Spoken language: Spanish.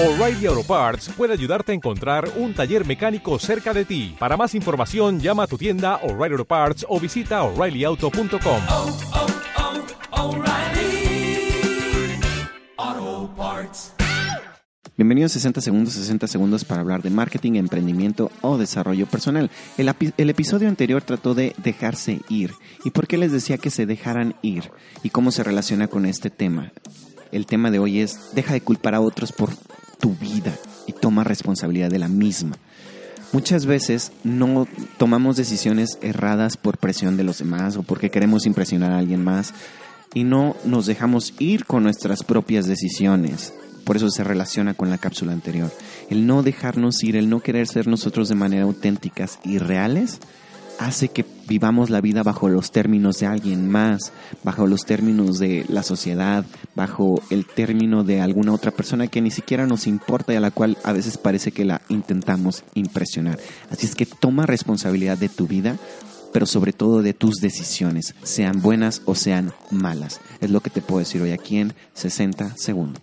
O'Reilly Auto Parts puede ayudarte a encontrar un taller mecánico cerca de ti. Para más información, llama a tu tienda O'Reilly Auto Parts o visita oreillyauto.com. oh, oh, Parts. Bienvenidos a 60 segundos, 60 segundos para hablar de marketing, emprendimiento o desarrollo personal. El episodio anterior trató de dejarse ir. ¿Y por qué les decía que se dejaran ir? ¿Y cómo se relaciona con este tema? El tema de hoy es deja de culpar a otros por tu vida y toma responsabilidad de la misma. Muchas veces no tomamos decisiones erradas por presión de los demás o porque queremos impresionar a alguien más y no nos dejamos ir con nuestras propias decisiones. Por eso se relaciona con la cápsula anterior. El no dejarnos ir, el no querer ser nosotros de manera auténticas y reales, hace que vivamos la vida bajo los términos de alguien más, bajo los términos de la sociedad, bajo el término de alguna otra persona que ni siquiera nos importa y a la cual a veces parece que la intentamos impresionar. Así es que toma responsabilidad de tu vida, pero sobre todo de tus decisiones, sean buenas o sean malas. Es lo que te puedo decir hoy aquí en 60 segundos.